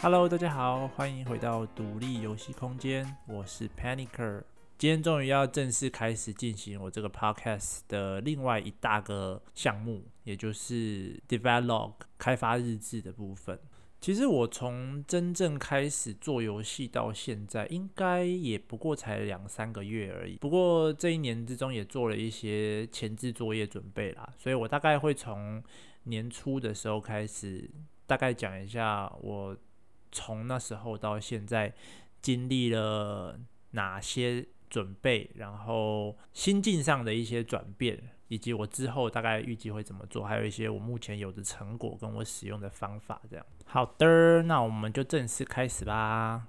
Hello，大家好，欢迎回到独立游戏空间，我是 Panicer。今天终于要正式开始进行我这个 Podcast 的另外一大个项目，也就是 Develop 开发日志的部分。其实我从真正开始做游戏到现在，应该也不过才两三个月而已。不过这一年之中也做了一些前置作业准备啦，所以我大概会从年初的时候开始，大概讲一下我。从那时候到现在，经历了哪些准备，然后心境上的一些转变，以及我之后大概预计会怎么做，还有一些我目前有的成果跟我使用的方法，这样。好的，那我们就正式开始吧。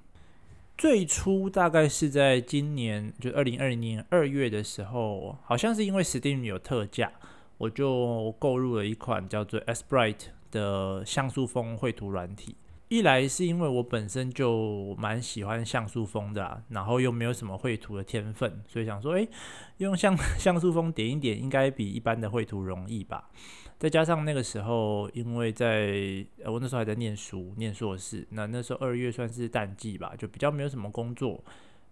最初大概是在今年，就二零二零年二月的时候，好像是因为 Steam 有特价，我就购入了一款叫做 Sprite 的像素风绘图软体。一来是因为我本身就蛮喜欢像素风的啊，然后又没有什么绘图的天分，所以想说，诶，用像 像素风点一点，应该比一般的绘图容易吧。再加上那个时候，因为在呃我那时候还在念书，念硕士，那那时候二月算是淡季吧，就比较没有什么工作。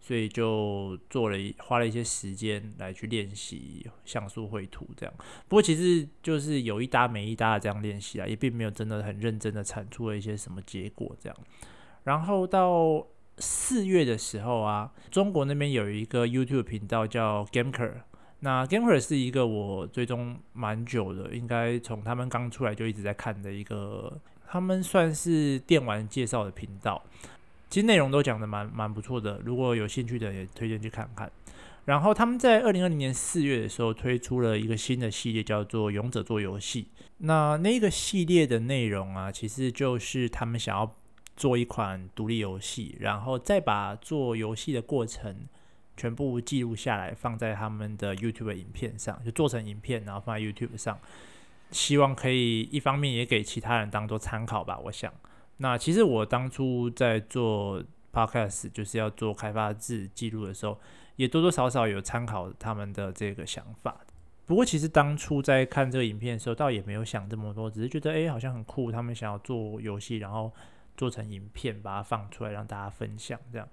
所以就做了花了一些时间来去练习像素绘图，这样。不过其实就是有一搭没一搭的这样练习啊，也并没有真的很认真的产出了一些什么结果这样。然后到四月的时候啊，中国那边有一个 YouTube 频道叫 Gamker 那 GameR 是一个我追踪蛮久的，应该从他们刚出来就一直在看的一个，他们算是电玩介绍的频道。其实内容都讲得蛮蛮不错的，如果有兴趣的也推荐去看看。然后他们在二零二零年四月的时候推出了一个新的系列，叫做《勇者做游戏》。那那个系列的内容啊，其实就是他们想要做一款独立游戏，然后再把做游戏的过程全部记录下来，放在他们的 YouTube 影片上，就做成影片，然后放在 YouTube 上，希望可以一方面也给其他人当做参考吧，我想。那其实我当初在做 podcast，就是要做开发日记录的时候，也多多少少有参考他们的这个想法。不过其实当初在看这个影片的时候，倒也没有想这么多，只是觉得哎，好像很酷，他们想要做游戏，然后做成影片，把它放出来让大家分享这样。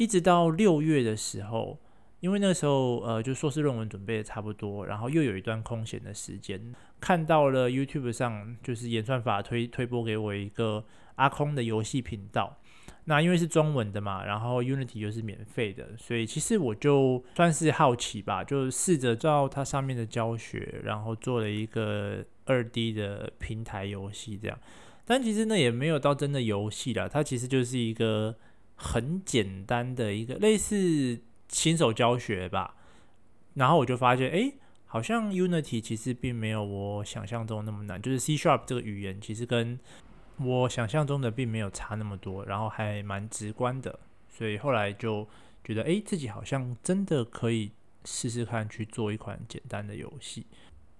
一直到六月的时候。因为那时候，呃，就硕士论文准备的差不多，然后又有一段空闲的时间，看到了 YouTube 上就是演算法推推播给我一个阿空的游戏频道。那因为是中文的嘛，然后 Unity 又是免费的，所以其实我就算是好奇吧，就试着照它上面的教学，然后做了一个二 D 的平台游戏这样。但其实呢，也没有到真的游戏啦，它其实就是一个很简单的一个类似。新手教学吧，然后我就发现，哎，好像 Unity 其实并没有我想象中那么难，就是 C Sharp 这个语言其实跟我想象中的并没有差那么多，然后还蛮直观的，所以后来就觉得，哎，自己好像真的可以试试看去做一款简单的游戏。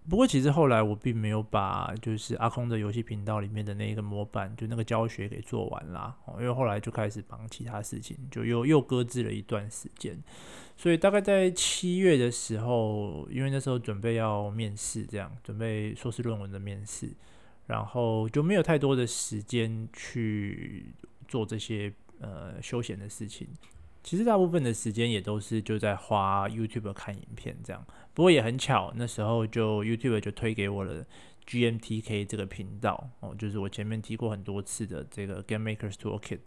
不过其实后来我并没有把就是阿空的游戏频道里面的那个模板，就那个教学给做完啦，哦，因为后来就开始忙其他事情，就又又搁置了一段时间。所以大概在七月的时候，因为那时候准备要面试，这样准备硕士论文的面试，然后就没有太多的时间去做这些呃休闲的事情。其实大部分的时间也都是就在花 YouTube 看影片这样，不过也很巧，那时候就 YouTube 就推给我了 GMTK 这个频道哦，就是我前面提过很多次的这个 Game Makers Toolkit。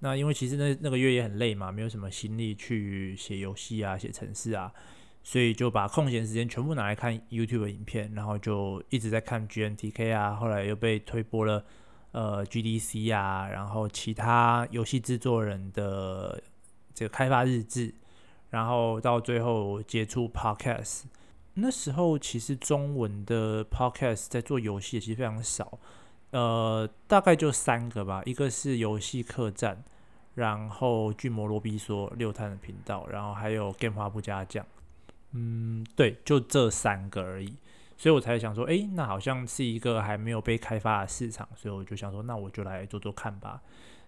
那因为其实那那个月也很累嘛，没有什么心力去写游戏啊、写程式啊，所以就把空闲时间全部拿来看 YouTube 影片，然后就一直在看 GMTK 啊，后来又被推播了呃 GDC 啊，然后其他游戏制作人的。这个开发日志，然后到最后接触 Podcast，那时候其实中文的 Podcast 在做游戏其实非常少，呃，大概就三个吧，一个是游戏客栈，然后巨魔罗比说六探的频道，然后还有 Game 话不加酱，嗯，对，就这三个而已，所以我才想说，诶，那好像是一个还没有被开发的市场，所以我就想说，那我就来做做看吧。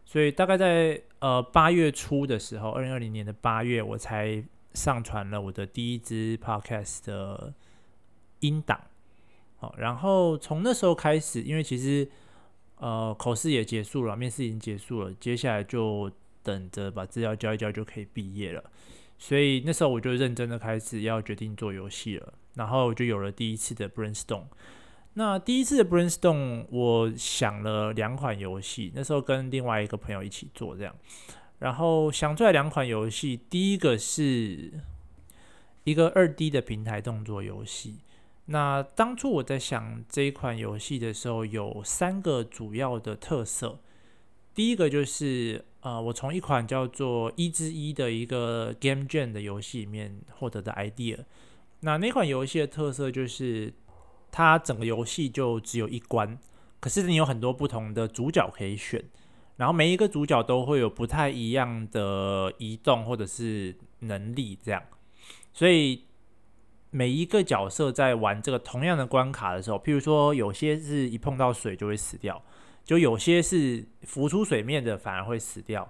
所以大概在呃八月初的时候，二零二零年的八月，我才上传了我的第一支 podcast 的音档。好，然后从那时候开始，因为其实呃口试也结束了，面试已经结束了，接下来就等着把资料交一交就可以毕业了。所以那时候我就认真的开始要决定做游戏了，然后就有了第一次的 brainstorm。那第一次的 brainstorm，我想了两款游戏，那时候跟另外一个朋友一起做这样，然后想出来两款游戏，第一个是一个二 D 的平台动作游戏。那当初我在想这一款游戏的时候，有三个主要的特色。第一个就是，呃，我从一款叫做《一之一》的一个 Game Jam 的游戏里面获得的 idea。那那款游戏的特色就是，它整个游戏就只有一关，可是你有很多不同的主角可以选，然后每一个主角都会有不太一样的移动或者是能力，这样，所以。每一个角色在玩这个同样的关卡的时候，譬如说有些是一碰到水就会死掉，就有些是浮出水面的反而会死掉。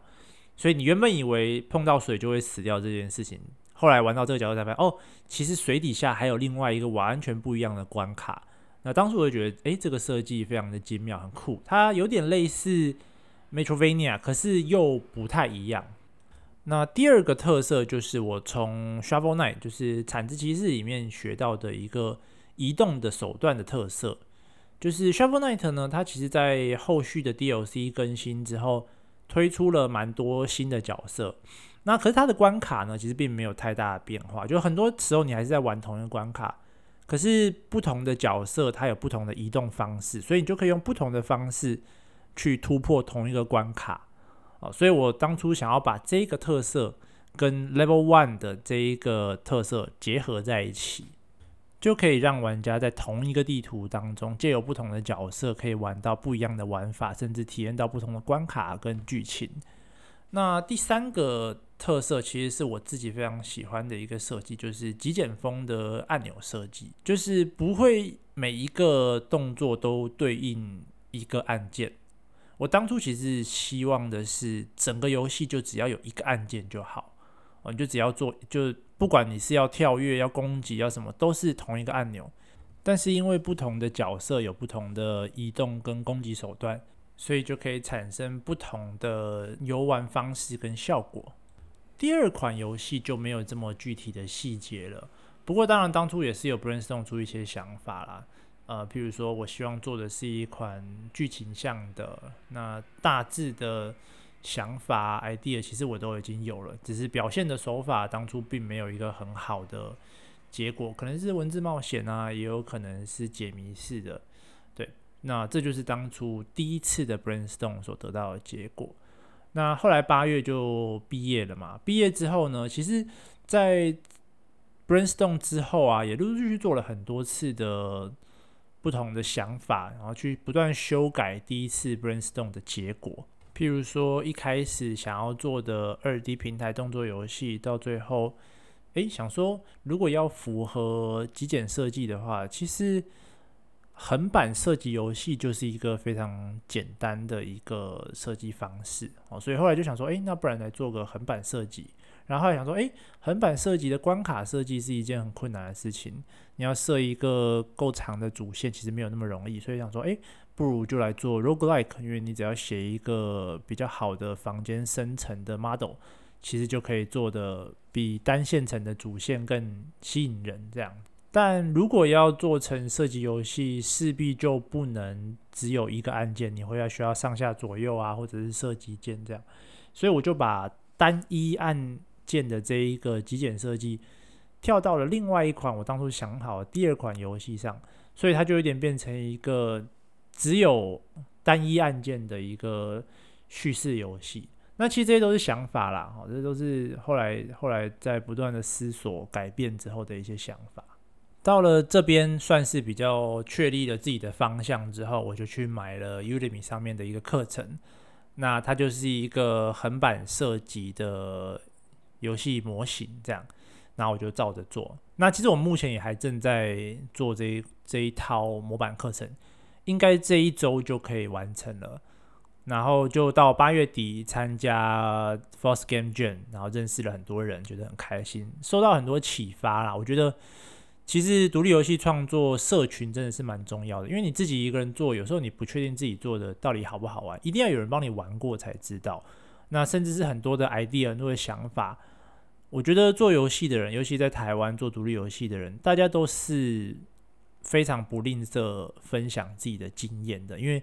所以你原本以为碰到水就会死掉这件事情，后来玩到这个角色才发现，哦，其实水底下还有另外一个完全不一样的关卡。那当时我就觉得，诶，这个设计非常的精妙，很酷。它有点类似 Metrovania，可是又不太一样。那第二个特色就是我从 Shovel Knight，就是铲子骑士里面学到的一个移动的手段的特色，就是 Shovel Knight 呢，它其实在后续的 DLC 更新之后，推出了蛮多新的角色。那可是它的关卡呢，其实并没有太大的变化，就很多时候你还是在玩同一个关卡，可是不同的角色它有不同的移动方式，所以你就可以用不同的方式去突破同一个关卡。哦，所以我当初想要把这个特色跟 Level One 的这一个特色结合在一起，就可以让玩家在同一个地图当中，借由不同的角色，可以玩到不一样的玩法，甚至体验到不同的关卡跟剧情。那第三个特色其实是我自己非常喜欢的一个设计，就是极简风的按钮设计，就是不会每一个动作都对应一个按键。我当初其实希望的是，整个游戏就只要有一个按键就好，哦，你就只要做，就不管你是要跳跃、要攻击、要什么，都是同一个按钮。但是因为不同的角色有不同的移动跟攻击手段，所以就可以产生不同的游玩方式跟效果。第二款游戏就没有这么具体的细节了，不过当然当初也是有 brainstorm 出一些想法啦。呃，譬如说，我希望做的是一款剧情向的，那大致的想法 idea，其实我都已经有了，只是表现的手法当初并没有一个很好的结果，可能是文字冒险啊，也有可能是解谜式的，那这就是当初第一次的 brainstorm 所得到的结果。那后来八月就毕业了嘛，毕业之后呢，其实，在 brainstorm 之后啊，也陆陆续续做了很多次的。不同的想法，然后去不断修改第一次 brainstorm 的结果。譬如说，一开始想要做的二 D 平台动作游戏，到最后，诶，想说如果要符合极简设计的话，其实横版射击游戏就是一个非常简单的一个设计方式。哦，所以后来就想说，诶，那不然来做个横版设计。然后还想说，诶，横版设计的关卡设计是一件很困难的事情。你要设一个够长的主线，其实没有那么容易。所以想说，诶，不如就来做 roguelike，因为你只要写一个比较好的房间生成的 model，其实就可以做的比单线程的主线更吸引人。这样，但如果要做成射击游戏，势必就不能只有一个按键，你会要需要上下左右啊，或者是射击键这样。所以我就把单一按键的这一个极简设计跳到了另外一款我当初想好的第二款游戏上，所以它就有点变成一个只有单一按键的一个叙事游戏。那其实这些都是想法啦，哦，这都是后来后来在不断的思索改变之后的一些想法。到了这边算是比较确立了自己的方向之后，我就去买了 Udemy 上面的一个课程。那它就是一个横版设计的。游戏模型这样，然后我就照着做。那其实我目前也还正在做这一这一套模板课程，应该这一周就可以完成了。然后就到八月底参加 Force Game Jam，然后认识了很多人，觉得很开心，受到很多启发啦。我觉得其实独立游戏创作社群真的是蛮重要的，因为你自己一个人做，有时候你不确定自己做的到底好不好玩，一定要有人帮你玩过才知道。那甚至是很多的 idea、很多的想法，我觉得做游戏的人，尤其在台湾做独立游戏的人，大家都是非常不吝啬分享自己的经验的，因为。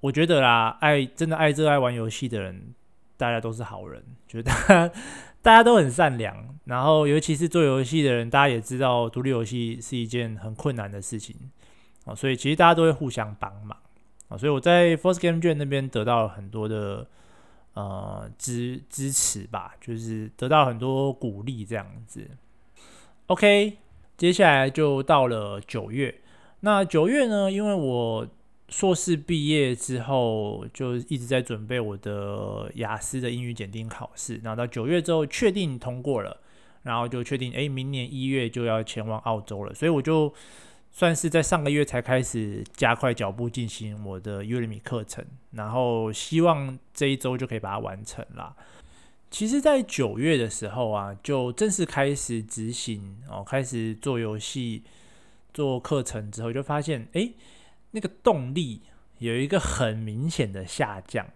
我觉得啦，爱真的爱热爱玩游戏的人，大家都是好人，觉得大家大家都很善良。然后，尤其是做游戏的人，大家也知道独立游戏是一件很困难的事情啊，所以其实大家都会互相帮忙啊。所以我在 Force Game Jam 那边得到了很多的呃支支持吧，就是得到很多鼓励这样子。OK，接下来就到了九月。那九月呢，因为我硕士毕业之后，就一直在准备我的雅思的英语检定考试。然后到九月之后确定通过了，然后就确定，哎，明年一月就要前往澳洲了。所以我就算是在上个月才开始加快脚步进行我的 Udemy 课程，然后希望这一周就可以把它完成了。其实，在九月的时候啊，就正式开始执行哦，开始做游戏、做课程之后，就发现，哎。那个动力有一个很明显的下降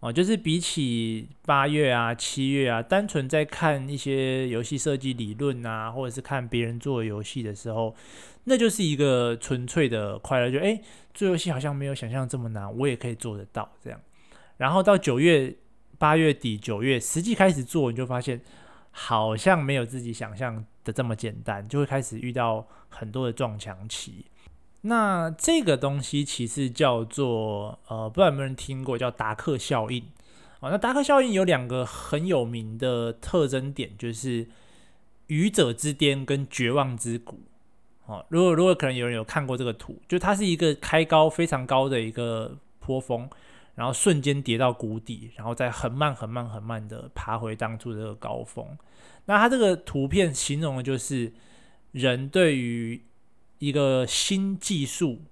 哦，就是比起八月啊、七月啊，单纯在看一些游戏设计理论啊，或者是看别人做游戏的时候，那就是一个纯粹的快乐，就诶，做游戏好像没有想象这么难，我也可以做得到这样。然后到九月、八月底、九月实际开始做，你就发现好像没有自己想象的这么简单，就会开始遇到很多的撞墙期。那这个东西其实叫做呃，不知道有没有人听过，叫达克效应。哦，那达克效应有两个很有名的特征点，就是愚者之巅跟绝望之谷。哦，如果如果可能有人有看过这个图，就它是一个开高非常高的一个坡峰，然后瞬间跌到谷底，然后再很慢很慢很慢的爬回当初这个高峰。那它这个图片形容的就是人对于一个新技术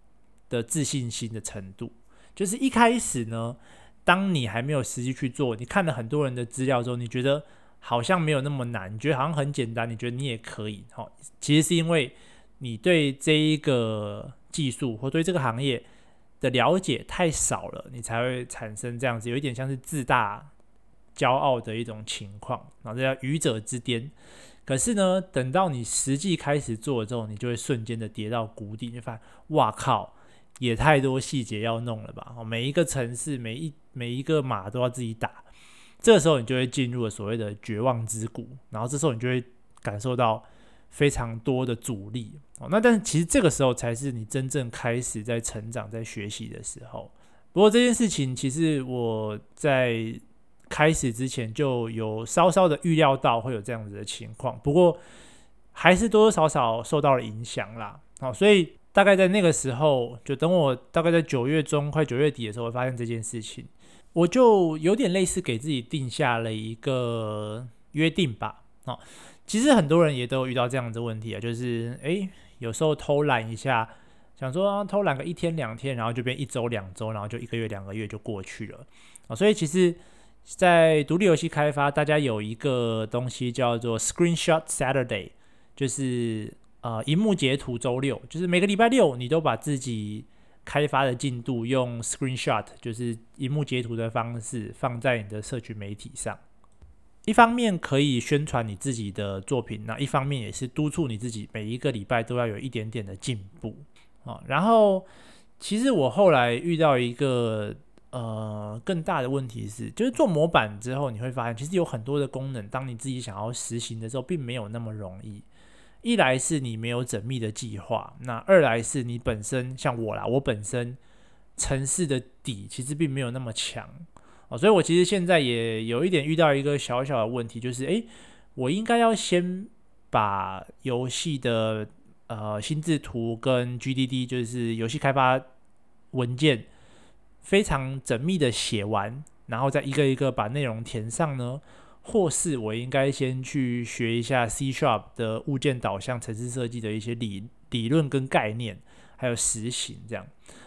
的自信心的程度，就是一开始呢，当你还没有实际去做，你看了很多人的资料之后，你觉得好像没有那么难，你觉得好像很简单，你觉得你也可以。其实是因为你对这一个技术或对这个行业的了解太少了，你才会产生这样子，有一点像是自大、骄傲的一种情况，然后这叫愚者之巅。可是呢，等到你实际开始做了之后，你就会瞬间的跌到谷底，就发现，哇靠，也太多细节要弄了吧？哦每一个城市，每一每一个码都要自己打，这时候你就会进入了所谓的绝望之谷，然后这时候你就会感受到非常多的阻力。哦，那但是其实这个时候才是你真正开始在成长、在学习的时候。不过这件事情，其实我在。开始之前就有稍稍的预料到会有这样子的情况，不过还是多多少少受到了影响啦。好，所以大概在那个时候，就等我大概在九月中快九月底的时候，会发现这件事情，我就有点类似给自己定下了一个约定吧。哦，其实很多人也都有遇到这样子问题啊，就是诶，有时候偷懒一下，想说，偷懒个一天两天，然后就变一周两周，然后就一个月两个月就过去了。啊，所以其实。在独立游戏开发，大家有一个东西叫做 Screenshot Saturday，就是呃，荧幕截图周六，就是每个礼拜六你都把自己开发的进度用 Screenshot，就是荧幕截图的方式放在你的社群媒体上。一方面可以宣传你自己的作品，那一方面也是督促你自己每一个礼拜都要有一点点的进步啊。然后，其实我后来遇到一个。呃，更大的问题是，就是做模板之后，你会发现其实有很多的功能，当你自己想要实行的时候，并没有那么容易。一来是你没有缜密的计划，那二来是你本身像我啦，我本身城市的底其实并没有那么强哦，所以我其实现在也有一点遇到一个小小的问题，就是诶，我应该要先把游戏的呃心智图跟 GDD，就是游戏开发文件。非常缜密的写完，然后再一个一个把内容填上呢？或是我应该先去学一下 C Sharp 的物件导向程式设计的一些理理论跟概念，还有实行这样。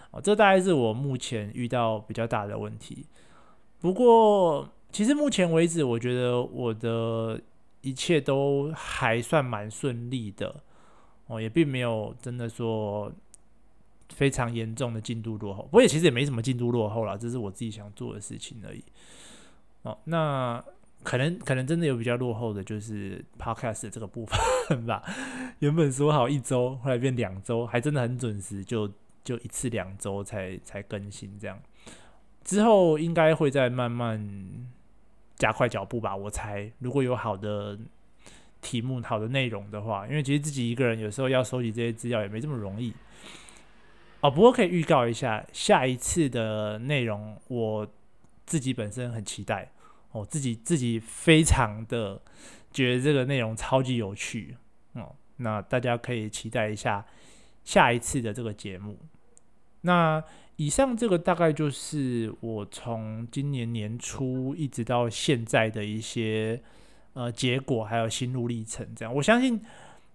哦，这大概是我目前遇到比较大的问题。不过，其实目前为止，我觉得我的一切都还算蛮顺利的哦，也并没有真的说非常严重的进度落后。不过也其实也没什么进度落后啦，这是我自己想做的事情而已。哦，那。可能可能真的有比较落后的就是 podcast 这个部分吧。原本说好一周，后来变两周，还真的很准时，就就一次两周才才更新这样。之后应该会再慢慢加快脚步吧，我猜。如果有好的题目、好的内容的话，因为其实自己一个人有时候要收集这些资料也没这么容易。哦，不过可以预告一下，下一次的内容我自己本身很期待。我、哦、自己自己非常的觉得这个内容超级有趣哦，那大家可以期待一下下一次的这个节目。那以上这个大概就是我从今年年初一直到现在的一些呃结果，还有心路历程。这样，我相信，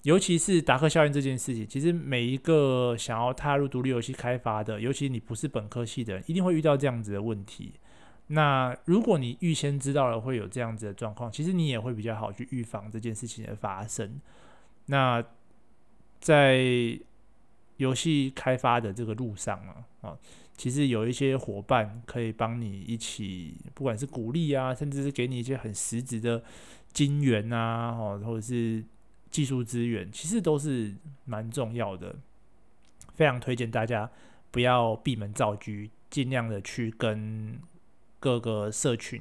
尤其是达克效应这件事情，其实每一个想要踏入独立游戏开发的，尤其你不是本科系的人，一定会遇到这样子的问题。那如果你预先知道了会有这样子的状况，其实你也会比较好去预防这件事情的发生。那在游戏开发的这个路上啊，啊，其实有一些伙伴可以帮你一起，不管是鼓励啊，甚至是给你一些很实质的金援啊，哦，或者是技术资源，其实都是蛮重要的。非常推荐大家不要闭门造车，尽量的去跟。各个社群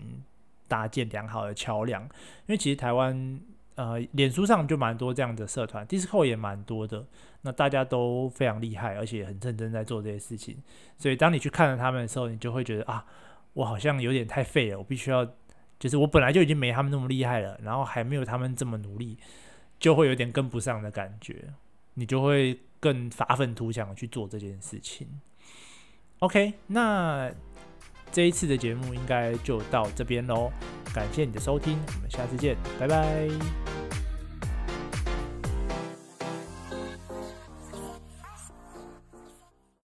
搭建良好的桥梁，因为其实台湾呃，脸书上就蛮多这样的社团，Discord 也蛮多的，那大家都非常厉害，而且很认真在做这些事情。所以当你去看了他们的时候，你就会觉得啊，我好像有点太废了，我必须要，就是我本来就已经没他们那么厉害了，然后还没有他们这么努力，就会有点跟不上的感觉，你就会更发愤图强去做这件事情。OK，那。这一次的节目应该就到这边喽，感谢你的收听，我们下次见，拜拜。